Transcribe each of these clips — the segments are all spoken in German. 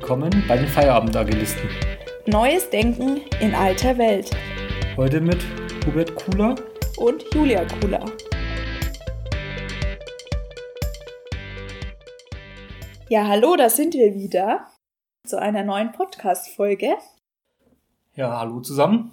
Willkommen bei den Feierabendagilisten. Neues Denken in alter Welt. Heute mit Hubert Kuhler und Julia Kuhler. Ja, hallo, da sind wir wieder zu einer neuen Podcast-Folge. Ja, hallo zusammen.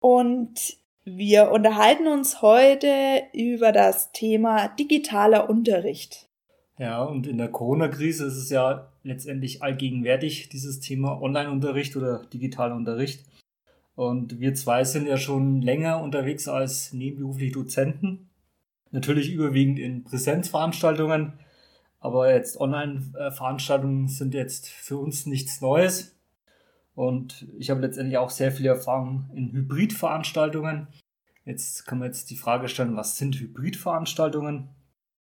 Und wir unterhalten uns heute über das Thema digitaler Unterricht. Ja, und in der Corona-Krise ist es ja letztendlich allgegenwärtig, dieses Thema Online-Unterricht oder digitaler Unterricht. Und wir zwei sind ja schon länger unterwegs als nebenberufliche Dozenten. Natürlich überwiegend in Präsenzveranstaltungen, aber jetzt Online-Veranstaltungen sind jetzt für uns nichts Neues. Und ich habe letztendlich auch sehr viel Erfahrung in Hybridveranstaltungen. Jetzt kann man jetzt die Frage stellen, was sind Hybridveranstaltungen?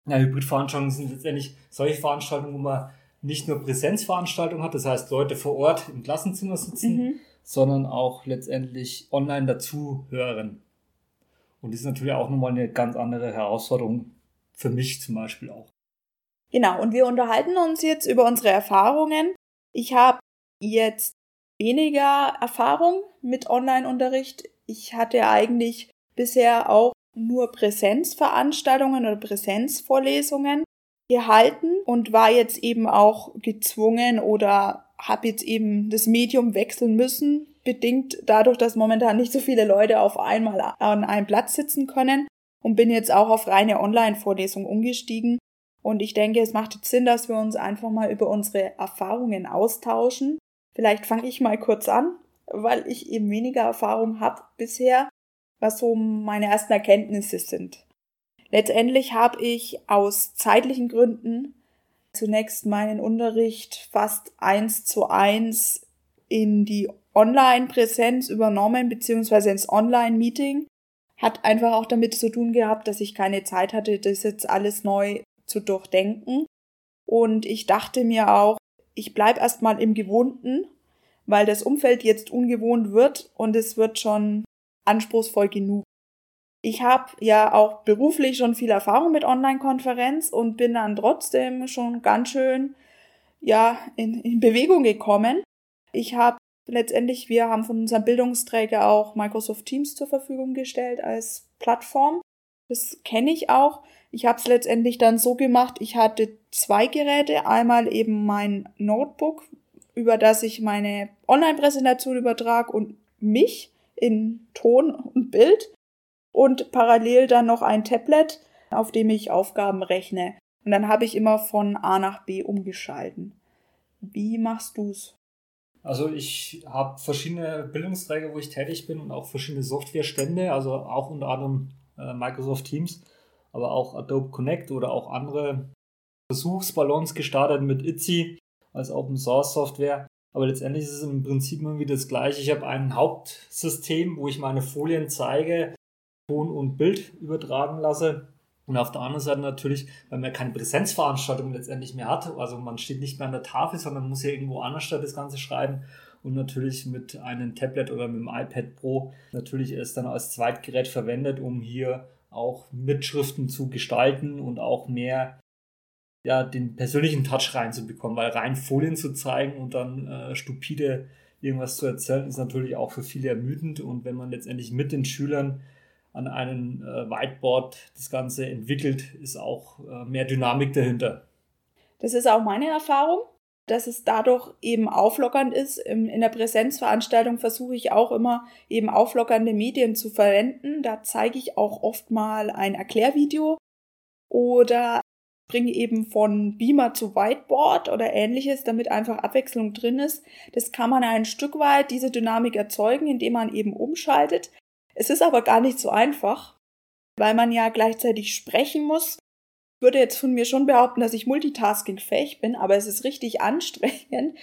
Ja, Hybridveranstaltungen sind letztendlich solche Veranstaltungen, wo man nicht nur Präsenzveranstaltungen hat, das heißt Leute vor Ort im Klassenzimmer sitzen, mhm. sondern auch letztendlich online dazu hören. Und das ist natürlich auch nochmal eine ganz andere Herausforderung für mich zum Beispiel auch. Genau, und wir unterhalten uns jetzt über unsere Erfahrungen. Ich habe jetzt weniger Erfahrung mit Online-Unterricht. Ich hatte eigentlich bisher auch nur Präsenzveranstaltungen oder Präsenzvorlesungen gehalten und war jetzt eben auch gezwungen oder habe jetzt eben das Medium wechseln müssen, bedingt dadurch, dass momentan nicht so viele Leute auf einmal an einem Platz sitzen können und bin jetzt auch auf reine Online-Vorlesung umgestiegen. Und ich denke, es macht jetzt Sinn, dass wir uns einfach mal über unsere Erfahrungen austauschen. Vielleicht fange ich mal kurz an, weil ich eben weniger Erfahrung habe bisher was so meine ersten Erkenntnisse sind. Letztendlich habe ich aus zeitlichen Gründen zunächst meinen Unterricht fast eins zu eins in die Online-Präsenz übernommen, beziehungsweise ins Online-Meeting. Hat einfach auch damit zu tun gehabt, dass ich keine Zeit hatte, das jetzt alles neu zu durchdenken. Und ich dachte mir auch, ich bleib erstmal im Gewohnten, weil das Umfeld jetzt ungewohnt wird und es wird schon anspruchsvoll genug. Ich habe ja auch beruflich schon viel Erfahrung mit Online-Konferenz und bin dann trotzdem schon ganz schön ja in, in Bewegung gekommen. Ich habe letztendlich, wir haben von unserem Bildungsträger auch Microsoft Teams zur Verfügung gestellt als Plattform. Das kenne ich auch. Ich habe es letztendlich dann so gemacht, ich hatte zwei Geräte. Einmal eben mein Notebook, über das ich meine Online-Präsentation übertrage und mich in Ton und Bild und parallel dann noch ein Tablet, auf dem ich Aufgaben rechne. Und dann habe ich immer von A nach B umgeschalten. Wie machst du's? Also ich habe verschiedene Bildungsträger, wo ich tätig bin und auch verschiedene Softwarestände, also auch unter anderem äh, Microsoft Teams, aber auch Adobe Connect oder auch andere Versuchsballons gestartet mit Itzy als Open Source Software. Aber letztendlich ist es im Prinzip immer wieder das gleiche. Ich habe ein Hauptsystem, wo ich meine Folien zeige, Ton und Bild übertragen lasse. Und auf der anderen Seite natürlich, weil man keine Präsenzveranstaltung letztendlich mehr hat, also man steht nicht mehr an der Tafel, sondern muss ja irgendwo anders das Ganze schreiben. Und natürlich mit einem Tablet oder mit dem iPad Pro natürlich es dann als Zweitgerät verwendet, um hier auch Mitschriften zu gestalten und auch mehr ja, den persönlichen Touch reinzubekommen, weil rein Folien zu zeigen und dann äh, stupide irgendwas zu erzählen, ist natürlich auch für viele ermüdend. Und wenn man letztendlich mit den Schülern an einem äh, Whiteboard das Ganze entwickelt, ist auch äh, mehr Dynamik dahinter. Das ist auch meine Erfahrung, dass es dadurch eben auflockernd ist. In der Präsenzveranstaltung versuche ich auch immer eben auflockernde Medien zu verwenden. Da zeige ich auch oft mal ein Erklärvideo oder bringe eben von Beamer zu Whiteboard oder ähnliches, damit einfach Abwechslung drin ist. Das kann man ein Stück weit diese Dynamik erzeugen, indem man eben umschaltet. Es ist aber gar nicht so einfach, weil man ja gleichzeitig sprechen muss. Ich würde jetzt von mir schon behaupten, dass ich multitaskingfähig bin, aber es ist richtig anstrengend.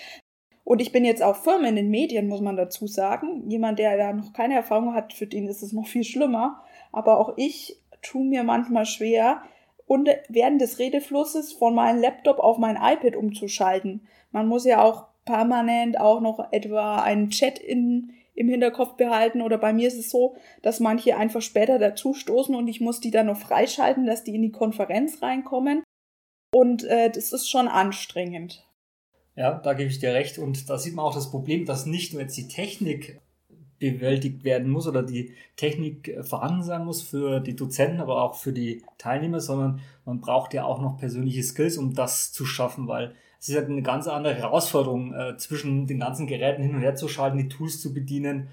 Und ich bin jetzt auch Firmen in den Medien, muss man dazu sagen. Jemand, der da noch keine Erfahrung hat, für den ist es noch viel schlimmer. Aber auch ich tue mir manchmal schwer, und während des Redeflusses von meinem Laptop auf mein iPad umzuschalten. Man muss ja auch permanent auch noch etwa einen Chat in, im Hinterkopf behalten oder bei mir ist es so, dass manche einfach später dazustoßen und ich muss die dann noch freischalten, dass die in die Konferenz reinkommen und äh, das ist schon anstrengend. Ja, da gebe ich dir recht. Und da sieht man auch das Problem, dass nicht nur jetzt die Technik bewältigt werden muss oder die Technik vorhanden sein muss für die Dozenten, aber auch für die Teilnehmer, sondern man braucht ja auch noch persönliche Skills, um das zu schaffen, weil es ist halt eine ganz andere Herausforderung, äh, zwischen den ganzen Geräten hin und her zu schalten, die Tools zu bedienen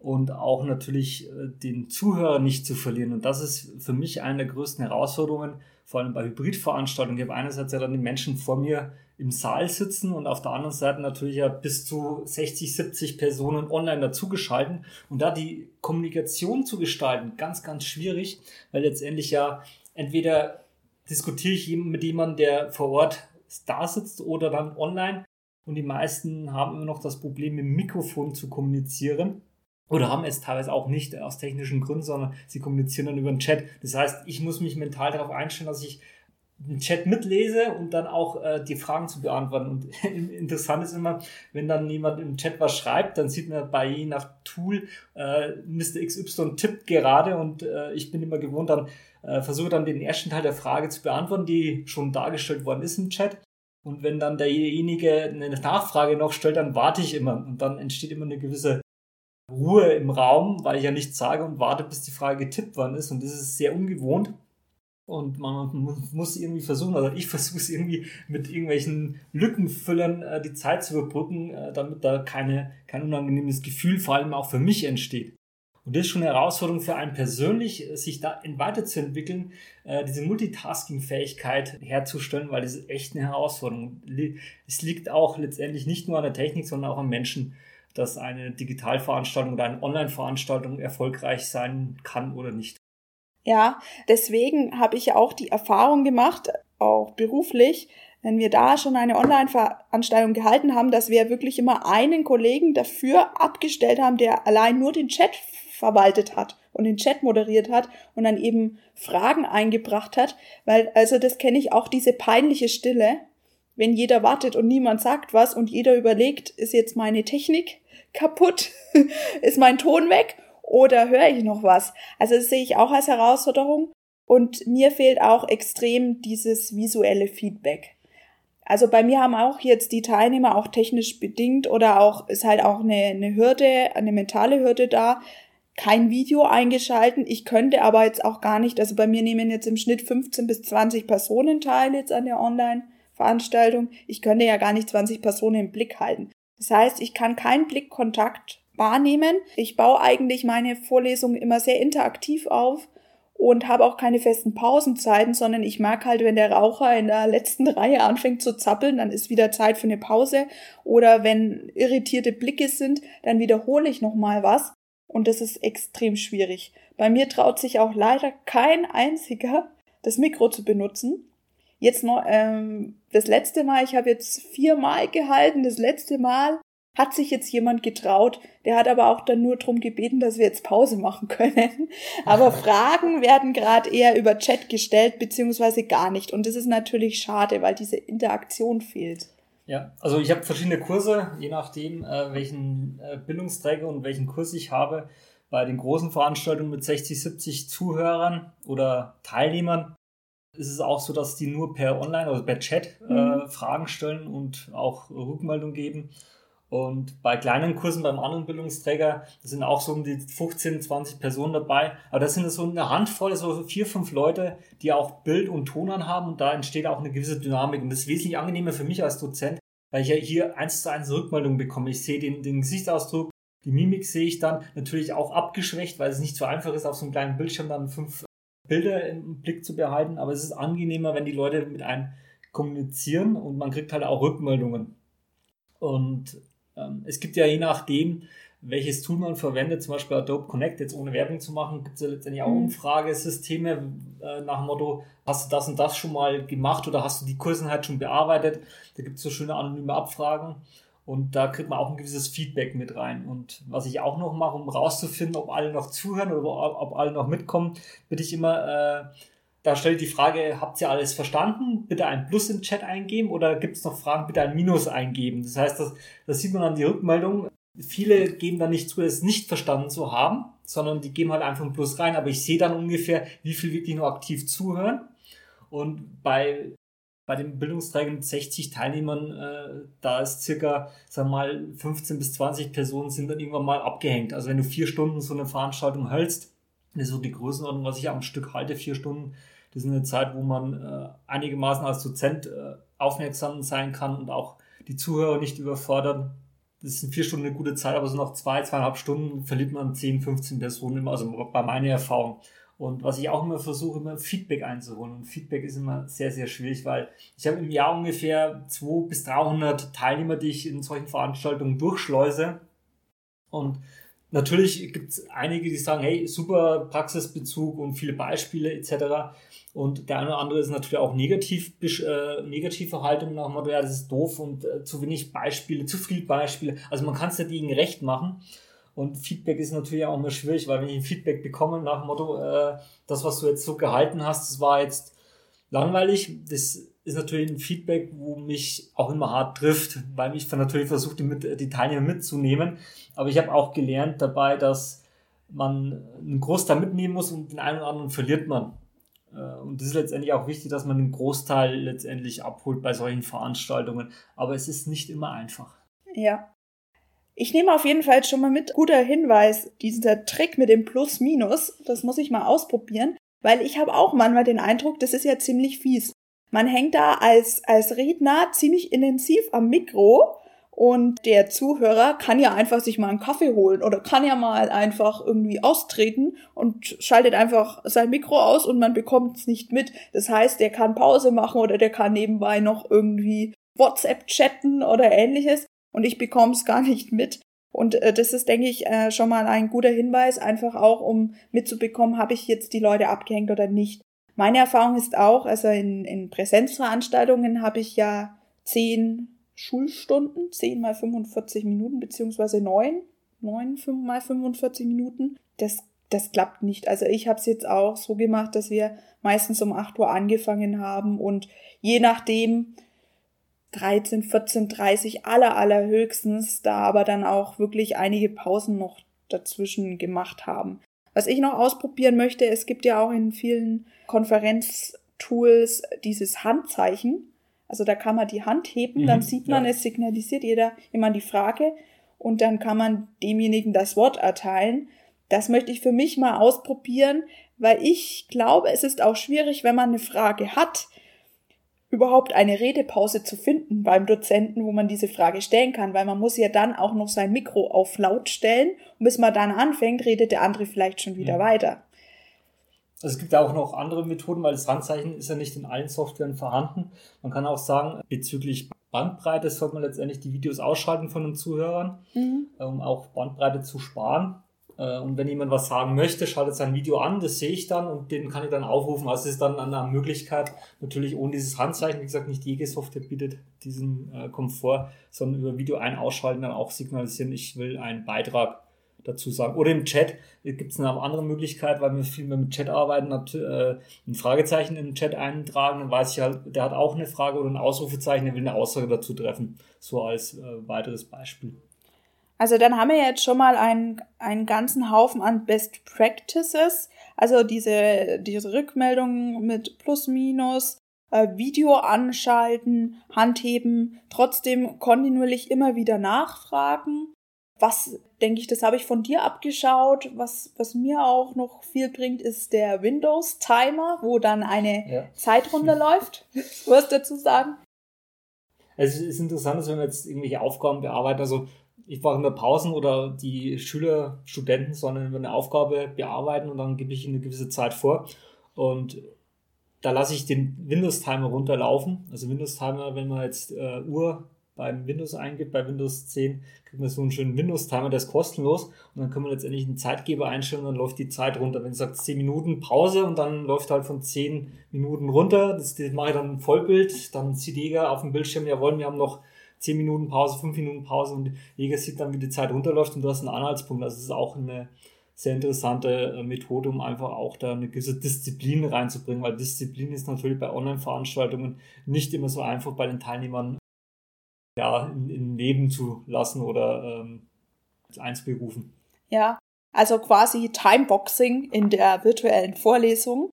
und auch natürlich äh, den Zuhörer nicht zu verlieren. Und das ist für mich eine der größten Herausforderungen, vor allem bei Hybridveranstaltungen. Ich habe einerseits ja dann die Menschen vor mir im Saal sitzen und auf der anderen Seite natürlich ja bis zu 60, 70 Personen online dazugeschalten. Und da die Kommunikation zu gestalten, ganz, ganz schwierig, weil letztendlich ja entweder diskutiere ich mit jemandem, der vor Ort da sitzt oder dann online. Und die meisten haben immer noch das Problem, mit dem Mikrofon zu kommunizieren. Oder haben es teilweise auch nicht aus technischen Gründen, sondern sie kommunizieren dann über den Chat. Das heißt, ich muss mich mental darauf einstellen, dass ich den Chat mitlese und dann auch äh, die Fragen zu beantworten. Und interessant ist immer, wenn dann jemand im Chat was schreibt, dann sieht man bei je nach Tool, äh, Mr. XY tippt gerade und äh, ich bin immer gewohnt, dann äh, versuche dann den ersten Teil der Frage zu beantworten, die schon dargestellt worden ist im Chat. Und wenn dann derjenige eine Nachfrage noch stellt, dann warte ich immer und dann entsteht immer eine gewisse Ruhe im Raum, weil ich ja nichts sage und warte, bis die Frage getippt worden ist. Und das ist sehr ungewohnt. Und man muss irgendwie versuchen, also ich versuche es irgendwie mit irgendwelchen Lückenfüllern äh, die Zeit zu überbrücken, äh, damit da keine, kein unangenehmes Gefühl vor allem auch für mich entsteht. Und das ist schon eine Herausforderung für einen persönlich, sich da weiterzuentwickeln, äh, diese Multitasking-Fähigkeit herzustellen, weil das ist echt eine Herausforderung. Es liegt auch letztendlich nicht nur an der Technik, sondern auch am Menschen, dass eine Digitalveranstaltung oder eine Online-Veranstaltung erfolgreich sein kann oder nicht. Ja, deswegen habe ich ja auch die Erfahrung gemacht, auch beruflich, wenn wir da schon eine Online-Veranstaltung gehalten haben, dass wir wirklich immer einen Kollegen dafür abgestellt haben, der allein nur den Chat verwaltet hat und den Chat moderiert hat und dann eben Fragen eingebracht hat, weil also das kenne ich auch diese peinliche Stille, wenn jeder wartet und niemand sagt was und jeder überlegt, ist jetzt meine Technik kaputt, ist mein Ton weg oder höre ich noch was? Also das sehe ich auch als Herausforderung und mir fehlt auch extrem dieses visuelle Feedback. Also bei mir haben auch jetzt die Teilnehmer auch technisch bedingt oder auch ist halt auch eine, eine Hürde, eine mentale Hürde da, kein Video eingeschalten. Ich könnte aber jetzt auch gar nicht, also bei mir nehmen jetzt im Schnitt 15 bis 20 Personen teil jetzt an der Online-Veranstaltung. Ich könnte ja gar nicht 20 Personen im Blick halten. Das heißt, ich kann keinen Blickkontakt wahrnehmen. Ich baue eigentlich meine Vorlesungen immer sehr interaktiv auf und habe auch keine festen Pausenzeiten, sondern ich mag halt, wenn der Raucher in der letzten Reihe anfängt zu zappeln, dann ist wieder Zeit für eine Pause. Oder wenn irritierte Blicke sind, dann wiederhole ich nochmal was und das ist extrem schwierig. Bei mir traut sich auch leider kein einziger, das Mikro zu benutzen. Jetzt noch, ähm, das letzte Mal, ich habe jetzt viermal gehalten, das letzte Mal hat sich jetzt jemand getraut, der hat aber auch dann nur drum gebeten, dass wir jetzt Pause machen können. Aber Fragen werden gerade eher über Chat gestellt, beziehungsweise gar nicht. Und das ist natürlich schade, weil diese Interaktion fehlt. Ja, also ich habe verschiedene Kurse, je nachdem, äh, welchen äh, Bildungsträger und welchen Kurs ich habe. Bei den großen Veranstaltungen mit 60, 70 Zuhörern oder Teilnehmern ist es auch so, dass die nur per Online, also per Chat äh, mhm. Fragen stellen und auch Rückmeldung geben. Und bei kleinen Kursen beim anderen Bildungsträger, da sind auch so um die 15, 20 Personen dabei. Aber das sind so eine Handvoll, so vier, fünf Leute, die auch Bild und Ton anhaben und da entsteht auch eine gewisse Dynamik. Und das ist wesentlich angenehmer für mich als Dozent, weil ich ja hier eins zu eins Rückmeldung bekomme. Ich sehe den, den Gesichtsausdruck, die Mimik sehe ich dann natürlich auch abgeschwächt, weil es nicht so einfach ist, auf so einem kleinen Bildschirm dann fünf Bilder im Blick zu behalten. Aber es ist angenehmer, wenn die Leute mit einem kommunizieren und man kriegt halt auch Rückmeldungen. Und es gibt ja je nachdem, welches Tool man verwendet, zum Beispiel Adobe Connect, jetzt ohne Werbung zu machen, gibt es ja letztendlich auch mhm. Umfragesysteme äh, nach dem Motto, hast du das und das schon mal gemacht oder hast du die Kursen halt schon bearbeitet? Da gibt es so schöne anonyme Abfragen und da kriegt man auch ein gewisses Feedback mit rein. Und was ich auch noch mache, um rauszufinden, ob alle noch zuhören oder ob alle noch mitkommen, bitte ich immer, äh, da stelle ich die Frage, habt ihr alles verstanden? Bitte ein Plus im Chat eingeben oder gibt es noch Fragen, bitte ein Minus eingeben. Das heißt, das, das sieht man an die Rückmeldung. Viele geben dann nicht zu, es nicht verstanden zu haben, sondern die geben halt einfach ein Plus rein. Aber ich sehe dann ungefähr, wie viel wirklich nur aktiv zuhören. Und bei bei den Bildungsträgern mit 60 Teilnehmern, äh, da ist circa, sagen wir mal, 15 bis 20 Personen sind dann irgendwann mal abgehängt. Also wenn du vier Stunden so eine Veranstaltung hältst, das ist so die Größenordnung, was ich am Stück halte, vier Stunden, das ist eine Zeit, wo man äh, einigermaßen als Dozent äh, aufmerksam sein kann und auch die Zuhörer nicht überfordern. Das sind vier Stunden eine gute Zeit, aber so nach zwei, zweieinhalb Stunden verliert man 10, 15 Personen immer, also bei meiner Erfahrung. Und was ich auch immer versuche, immer Feedback einzuholen. Und Feedback ist immer sehr, sehr schwierig, weil ich habe im Jahr ungefähr 200 bis 300 Teilnehmer, die ich in solchen Veranstaltungen durchschleuse. Und natürlich gibt es einige, die sagen, hey, super Praxisbezug und viele Beispiele etc. Und der eine oder andere ist natürlich auch negativ, äh, negative Haltung nach dem Motto, ja, das ist doof und äh, zu wenig Beispiele, zu viel Beispiele. Also man kann es ja dagegen recht machen. Und Feedback ist natürlich auch immer schwierig, weil wenn ich ein Feedback bekomme nach dem Motto, äh, das, was du jetzt so gehalten hast, das war jetzt langweilig, das ist natürlich ein Feedback, wo mich auch immer hart trifft, weil ich natürlich versuche, die, die Teilnehmer mitzunehmen. Aber ich habe auch gelernt dabei, dass man einen Großteil mitnehmen muss und den einen oder anderen verliert man. Äh, und das ist letztendlich auch wichtig, dass man den Großteil letztendlich abholt bei solchen Veranstaltungen. Aber es ist nicht immer einfach. Ja, ich nehme auf jeden Fall schon mal mit. Guter Hinweis, dieser Trick mit dem Plus-Minus, das muss ich mal ausprobieren, weil ich habe auch manchmal den Eindruck, das ist ja ziemlich fies. Man hängt da als, als Redner ziemlich intensiv am Mikro und der Zuhörer kann ja einfach sich mal einen Kaffee holen oder kann ja mal einfach irgendwie austreten und schaltet einfach sein Mikro aus und man bekommt es nicht mit. Das heißt, der kann Pause machen oder der kann nebenbei noch irgendwie WhatsApp chatten oder ähnliches und ich bekomme es gar nicht mit. Und äh, das ist, denke ich, äh, schon mal ein guter Hinweis, einfach auch, um mitzubekommen, habe ich jetzt die Leute abgehängt oder nicht. Meine Erfahrung ist auch, also in, in Präsenzveranstaltungen habe ich ja zehn Schulstunden, zehn mal 45 Minuten, beziehungsweise neun, neun mal 45 Minuten. Das, das klappt nicht. Also ich habe es jetzt auch so gemacht, dass wir meistens um 8 Uhr angefangen haben und je nachdem, 13, 14, 30 aller, allerhöchstens, da aber dann auch wirklich einige Pausen noch dazwischen gemacht haben. Was ich noch ausprobieren möchte, es gibt ja auch in vielen Konferenztools dieses Handzeichen. Also da kann man die Hand heben, mhm, dann sieht man, ja. es signalisiert jeder immer die Frage und dann kann man demjenigen das Wort erteilen. Das möchte ich für mich mal ausprobieren, weil ich glaube, es ist auch schwierig, wenn man eine Frage hat, überhaupt eine Redepause zu finden beim Dozenten, wo man diese Frage stellen kann, weil man muss ja dann auch noch sein Mikro auf laut stellen und bis man dann anfängt, redet der andere vielleicht schon wieder ja. weiter. Also es gibt auch noch andere Methoden, weil das Handzeichen ist ja nicht in allen Softwaren vorhanden. Man kann auch sagen, bezüglich Bandbreite sollte man letztendlich die Videos ausschalten von den Zuhörern, mhm. um auch Bandbreite zu sparen. Äh, und wenn jemand was sagen möchte, schaltet sein Video an, das sehe ich dann und den kann ich dann aufrufen. Also es ist dann eine Möglichkeit, natürlich ohne dieses Handzeichen, wie gesagt, nicht jede Software bietet diesen äh, Komfort, sondern über Video ein ausschalten dann auch signalisieren, ich will einen Beitrag dazu sagen. Oder im Chat gibt es eine andere Möglichkeit, weil wir viel mehr mit Chat arbeiten, äh, ein Fragezeichen im Chat eintragen, dann weiß ich halt, der hat auch eine Frage oder ein Ausrufezeichen, der will eine Aussage dazu treffen. So als äh, weiteres Beispiel. Also dann haben wir jetzt schon mal einen, einen ganzen Haufen an Best Practices, also diese, diese Rückmeldungen mit Plus, Minus, äh, Video anschalten, Handheben, trotzdem kontinuierlich immer wieder nachfragen. Was, denke ich, das habe ich von dir abgeschaut. Was, was mir auch noch viel bringt, ist der Windows-Timer, wo dann eine ja. Zeit runterläuft. Was dazu sagen? Es ist interessant, dass wenn wir jetzt irgendwelche Aufgaben bearbeiten, also ich mache immer Pausen oder die Schüler, Studenten sollen eine Aufgabe bearbeiten und dann gebe ich ihnen eine gewisse Zeit vor. Und da lasse ich den Windows-Timer runterlaufen. Also Windows-Timer, wenn man jetzt äh, Uhr beim Windows eingibt, bei Windows 10, kriegt man so einen schönen Windows-Timer, der ist kostenlos. Und dann kann man letztendlich einen Zeitgeber einstellen und dann läuft die Zeit runter. Wenn es sagt 10 Minuten Pause und dann läuft halt von 10 Minuten runter, das, das mache ich dann Vollbild, dann sieht Jäger auf dem Bildschirm, jawohl, wir haben noch 10 Minuten Pause, 5 Minuten Pause und Jäger sieht dann, wie die Zeit runterläuft und du hast einen Anhaltspunkt. Also es ist auch eine sehr interessante äh, Methode, um einfach auch da eine gewisse Disziplin reinzubringen, weil Disziplin ist natürlich bei Online-Veranstaltungen nicht immer so einfach bei den Teilnehmern ja, in, in Leben zu lassen oder ähm, einzuberufen. Ja, also quasi Timeboxing in der virtuellen Vorlesung.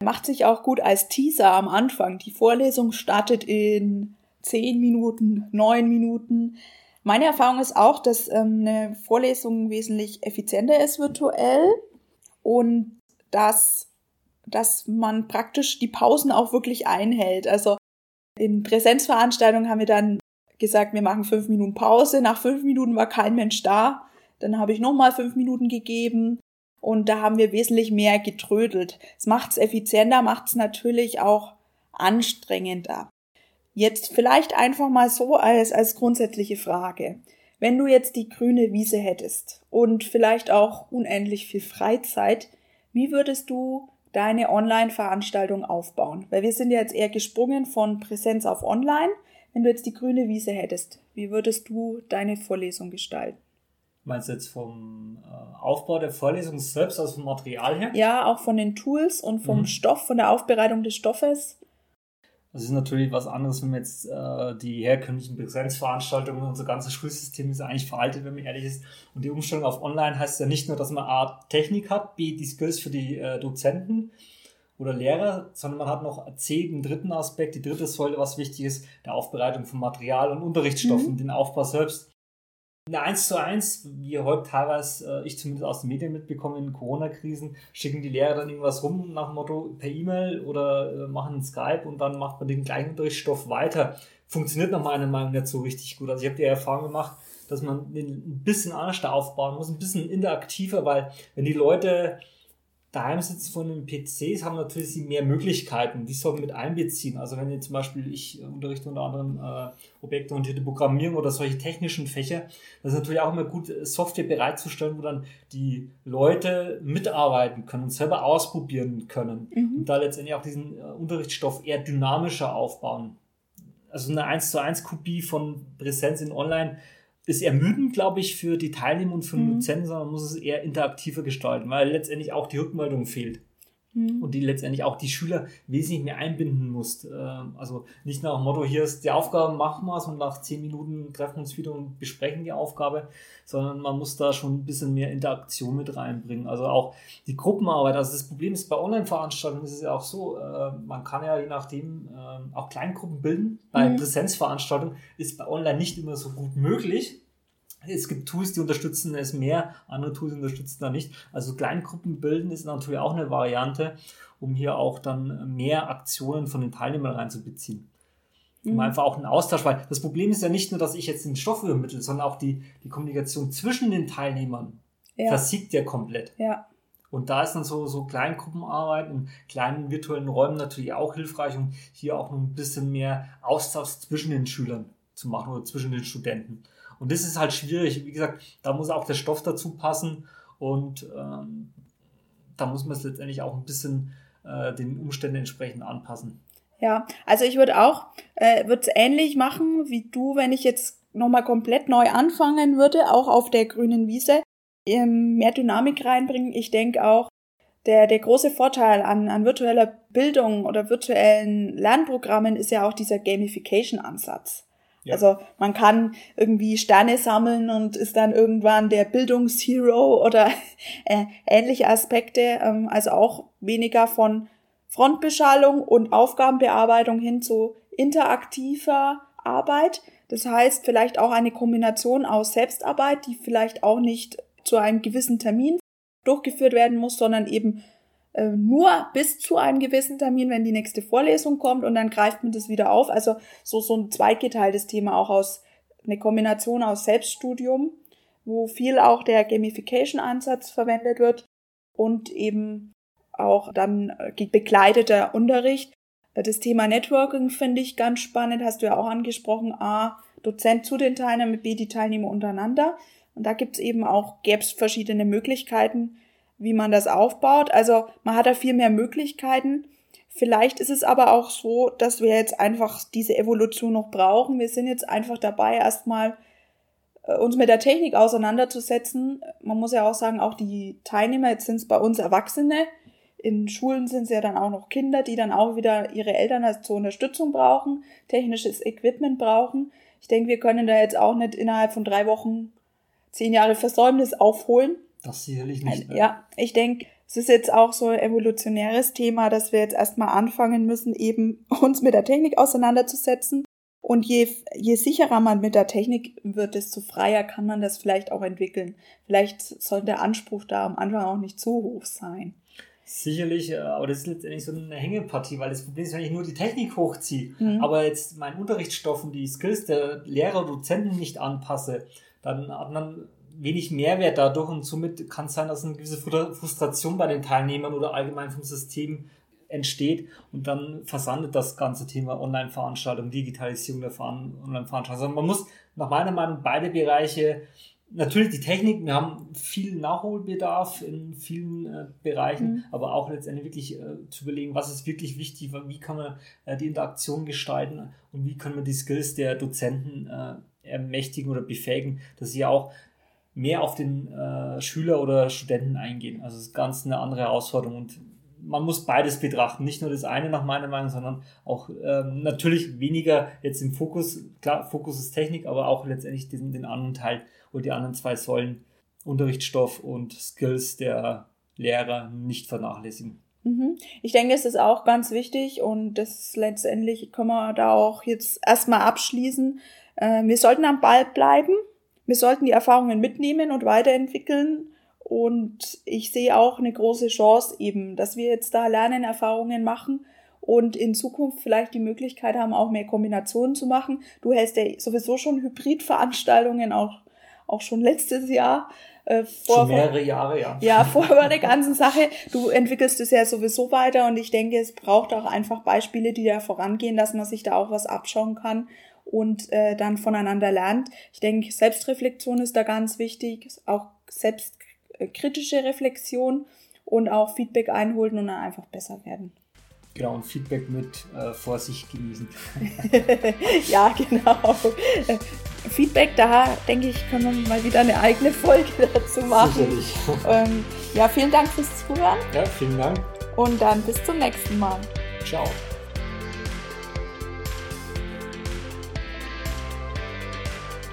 macht sich auch gut als Teaser am Anfang. Die Vorlesung startet in zehn Minuten, neun Minuten. Meine Erfahrung ist auch, dass ähm, eine Vorlesung wesentlich effizienter ist virtuell und dass, dass man praktisch die Pausen auch wirklich einhält. Also in Präsenzveranstaltungen haben wir dann gesagt, wir machen fünf Minuten Pause. Nach fünf Minuten war kein Mensch da. Dann habe ich nochmal fünf Minuten gegeben und da haben wir wesentlich mehr getrödelt. Es macht es effizienter, macht es natürlich auch anstrengender. Jetzt vielleicht einfach mal so als, als grundsätzliche Frage. Wenn du jetzt die grüne Wiese hättest und vielleicht auch unendlich viel Freizeit, wie würdest du deine Online-Veranstaltung aufbauen? Weil wir sind ja jetzt eher gesprungen von Präsenz auf Online. Wenn du jetzt die grüne Wiese hättest, wie würdest du deine Vorlesung gestalten? Meinst du jetzt vom äh, Aufbau der Vorlesung selbst, also vom Material her? Ja, auch von den Tools und vom mhm. Stoff, von der Aufbereitung des Stoffes. Das ist natürlich was anderes, wenn man jetzt äh, die herkömmlichen Präsenzveranstaltungen, unser ganzes Schulsystem ist eigentlich veraltet, wenn man ehrlich ist. Und die Umstellung auf Online heißt ja nicht nur, dass man A, Technik hat, B, die Skills für die äh, Dozenten oder Lehrer, sondern man hat noch C, den dritten Aspekt, die dritte Säule, was wichtig ist, der Aufbereitung von Material und Unterrichtsstoffen, mhm. den Aufbau selbst. Eine 1 zu 1, wie heute teilweise äh, ich zumindest aus den Medien mitbekomme, in Corona-Krisen, schicken die Lehrer dann irgendwas rum nach dem Motto per E-Mail oder äh, machen Skype und dann macht man den gleichen Unterrichtsstoff weiter. Funktioniert nach meiner Meinung nicht so richtig gut. Also ich habe die Erfahrung gemacht, dass man den ein bisschen anders aufbauen muss, ein bisschen interaktiver, weil wenn die Leute daheim sitzen von den PCs, haben natürlich sie mehr Möglichkeiten, die soll mit einbeziehen. Also wenn jetzt zum Beispiel ich äh, unterrichte unter anderem äh, objektorientierte Programmierung oder solche technischen Fächer, das ist natürlich auch immer gut, äh, Software bereitzustellen, wo dann die Leute mitarbeiten können und selber ausprobieren können mhm. und da letztendlich auch diesen äh, Unterrichtsstoff eher dynamischer aufbauen. Also eine 1 zu 1 Kopie von Präsenz in Online ist ermüdend, glaube ich, für die Teilnehmer und für den mhm. Dozenten, sondern man muss es eher interaktiver gestalten, weil letztendlich auch die Rückmeldung fehlt. Mhm. Und die letztendlich auch die Schüler wesentlich mehr einbinden muss. Ähm, also nicht nach dem Motto, hier ist die Aufgabe, machen wir es und nach zehn Minuten treffen wir uns wieder und besprechen die Aufgabe, sondern man muss da schon ein bisschen mehr Interaktion mit reinbringen. Also auch die Gruppenarbeit. Also das Problem ist bei Online-Veranstaltungen ist es ja auch so, äh, man kann ja je nachdem ähm, auch Kleingruppen bilden. Bei mhm. Präsenzveranstaltungen ist bei Online nicht immer so gut möglich es gibt Tools, die unterstützen es mehr, andere Tools unterstützen da nicht. Also Kleingruppen bilden ist natürlich auch eine Variante, um hier auch dann mehr Aktionen von den Teilnehmern reinzubeziehen. Um mhm. einfach auch einen Austausch, weil das Problem ist ja nicht nur, dass ich jetzt den Stoff übermittle, sondern auch die, die Kommunikation zwischen den Teilnehmern ja. versiegt ja komplett. Ja. Und da ist dann so, so Kleingruppenarbeit in kleinen virtuellen Räumen natürlich auch hilfreich, um hier auch noch ein bisschen mehr Austausch zwischen den Schülern zu machen oder zwischen den Studenten. Und das ist halt schwierig. Wie gesagt, da muss auch der Stoff dazu passen und ähm, da muss man es letztendlich auch ein bisschen äh, den Umständen entsprechend anpassen. Ja, also ich würde auch, äh, würde es ähnlich machen wie du, wenn ich jetzt nochmal komplett neu anfangen würde, auch auf der grünen Wiese, ähm, mehr Dynamik reinbringen. Ich denke auch, der, der große Vorteil an, an virtueller Bildung oder virtuellen Lernprogrammen ist ja auch dieser Gamification-Ansatz. Also man kann irgendwie Sterne sammeln und ist dann irgendwann der Bildungshero oder äh, ähnliche Aspekte. Ähm, also auch weniger von Frontbeschallung und Aufgabenbearbeitung hin zu interaktiver Arbeit. Das heißt vielleicht auch eine Kombination aus Selbstarbeit, die vielleicht auch nicht zu einem gewissen Termin durchgeführt werden muss, sondern eben äh, nur bis zu einem gewissen Termin, wenn die nächste Vorlesung kommt und dann greift man das wieder auf. Also so, so ein zweitgeteiltes Thema auch aus, eine Kombination aus Selbststudium, wo viel auch der Gamification-Ansatz verwendet wird und eben auch dann äh, begleiteter Unterricht. Das Thema Networking finde ich ganz spannend, hast du ja auch angesprochen. A, Dozent zu den Teilnehmern, B, die Teilnehmer untereinander. Und da gibt es eben auch, gäbe verschiedene Möglichkeiten, wie man das aufbaut. Also man hat da viel mehr Möglichkeiten. Vielleicht ist es aber auch so, dass wir jetzt einfach diese Evolution noch brauchen. Wir sind jetzt einfach dabei, erstmal äh, uns mit der Technik auseinanderzusetzen. Man muss ja auch sagen, auch die Teilnehmer, jetzt sind es bei uns Erwachsene. In Schulen sind es ja dann auch noch Kinder, die dann auch wieder ihre Eltern zur Unterstützung brauchen, technisches Equipment brauchen. Ich denke, wir können da jetzt auch nicht innerhalb von drei Wochen zehn Jahre Versäumnis aufholen. Das sicherlich nicht. Ne? Ja, ich denke, es ist jetzt auch so ein evolutionäres Thema, dass wir jetzt erstmal anfangen müssen, eben uns mit der Technik auseinanderzusetzen. Und je, je sicherer man mit der Technik wird, desto freier kann man das vielleicht auch entwickeln. Vielleicht soll der Anspruch da am Anfang auch nicht so hoch sein. Sicherlich, äh, aber das ist letztendlich so eine Hängepartie, weil das Problem ist, wenn ich nur die Technik hochziehe, mhm. aber jetzt meinen Unterrichtsstoffen, die Skills der Lehrer, Dozenten nicht anpasse, dann hat man wenig Mehrwert dadurch und somit kann es sein, dass eine gewisse Frustration bei den Teilnehmern oder allgemein vom System entsteht und dann versandet das ganze Thema Online-Veranstaltung, Digitalisierung der Online-Veranstaltung. Also man muss nach meiner Meinung beide Bereiche natürlich die Technik, wir haben viel Nachholbedarf in vielen äh, Bereichen, mhm. aber auch letztendlich wirklich äh, zu überlegen, was ist wirklich wichtig, wie kann man äh, die Interaktion gestalten und wie können wir die Skills der Dozenten äh, ermächtigen oder befähigen, dass sie auch mehr auf den äh, Schüler oder Studenten eingehen. Also das ist ganz eine andere Herausforderung und man muss beides betrachten, nicht nur das eine nach meiner Meinung, sondern auch ähm, natürlich weniger jetzt im Fokus, klar, Fokus ist Technik, aber auch letztendlich den, den anderen Teil oder die anderen zwei Säulen, Unterrichtsstoff und Skills der Lehrer nicht vernachlässigen. Mhm. Ich denke, es ist auch ganz wichtig und das letztendlich können wir da auch jetzt erstmal abschließen. Äh, wir sollten am Ball bleiben. Wir sollten die Erfahrungen mitnehmen und weiterentwickeln und ich sehe auch eine große Chance eben, dass wir jetzt da Lernerfahrungen machen und in Zukunft vielleicht die Möglichkeit haben, auch mehr Kombinationen zu machen. Du hältst ja sowieso schon Hybridveranstaltungen, auch, auch schon letztes Jahr. Äh, vor, schon mehrere Jahre, ja. Ja, vor der ganzen Sache. Du entwickelst es ja sowieso weiter und ich denke, es braucht auch einfach Beispiele, die da vorangehen, dass man sich da auch was abschauen kann und äh, dann voneinander lernt. Ich denke, Selbstreflexion ist da ganz wichtig, auch selbst äh, kritische Reflexion und auch Feedback einholen und dann einfach besser werden. Genau, und Feedback mit äh, Vorsicht genießen. ja, genau. Feedback, da denke ich, können wir mal wieder eine eigene Folge dazu machen. Sicherlich. Ähm, ja, vielen Dank fürs Zuhören. Ja, vielen Dank. Und dann bis zum nächsten Mal. Ciao.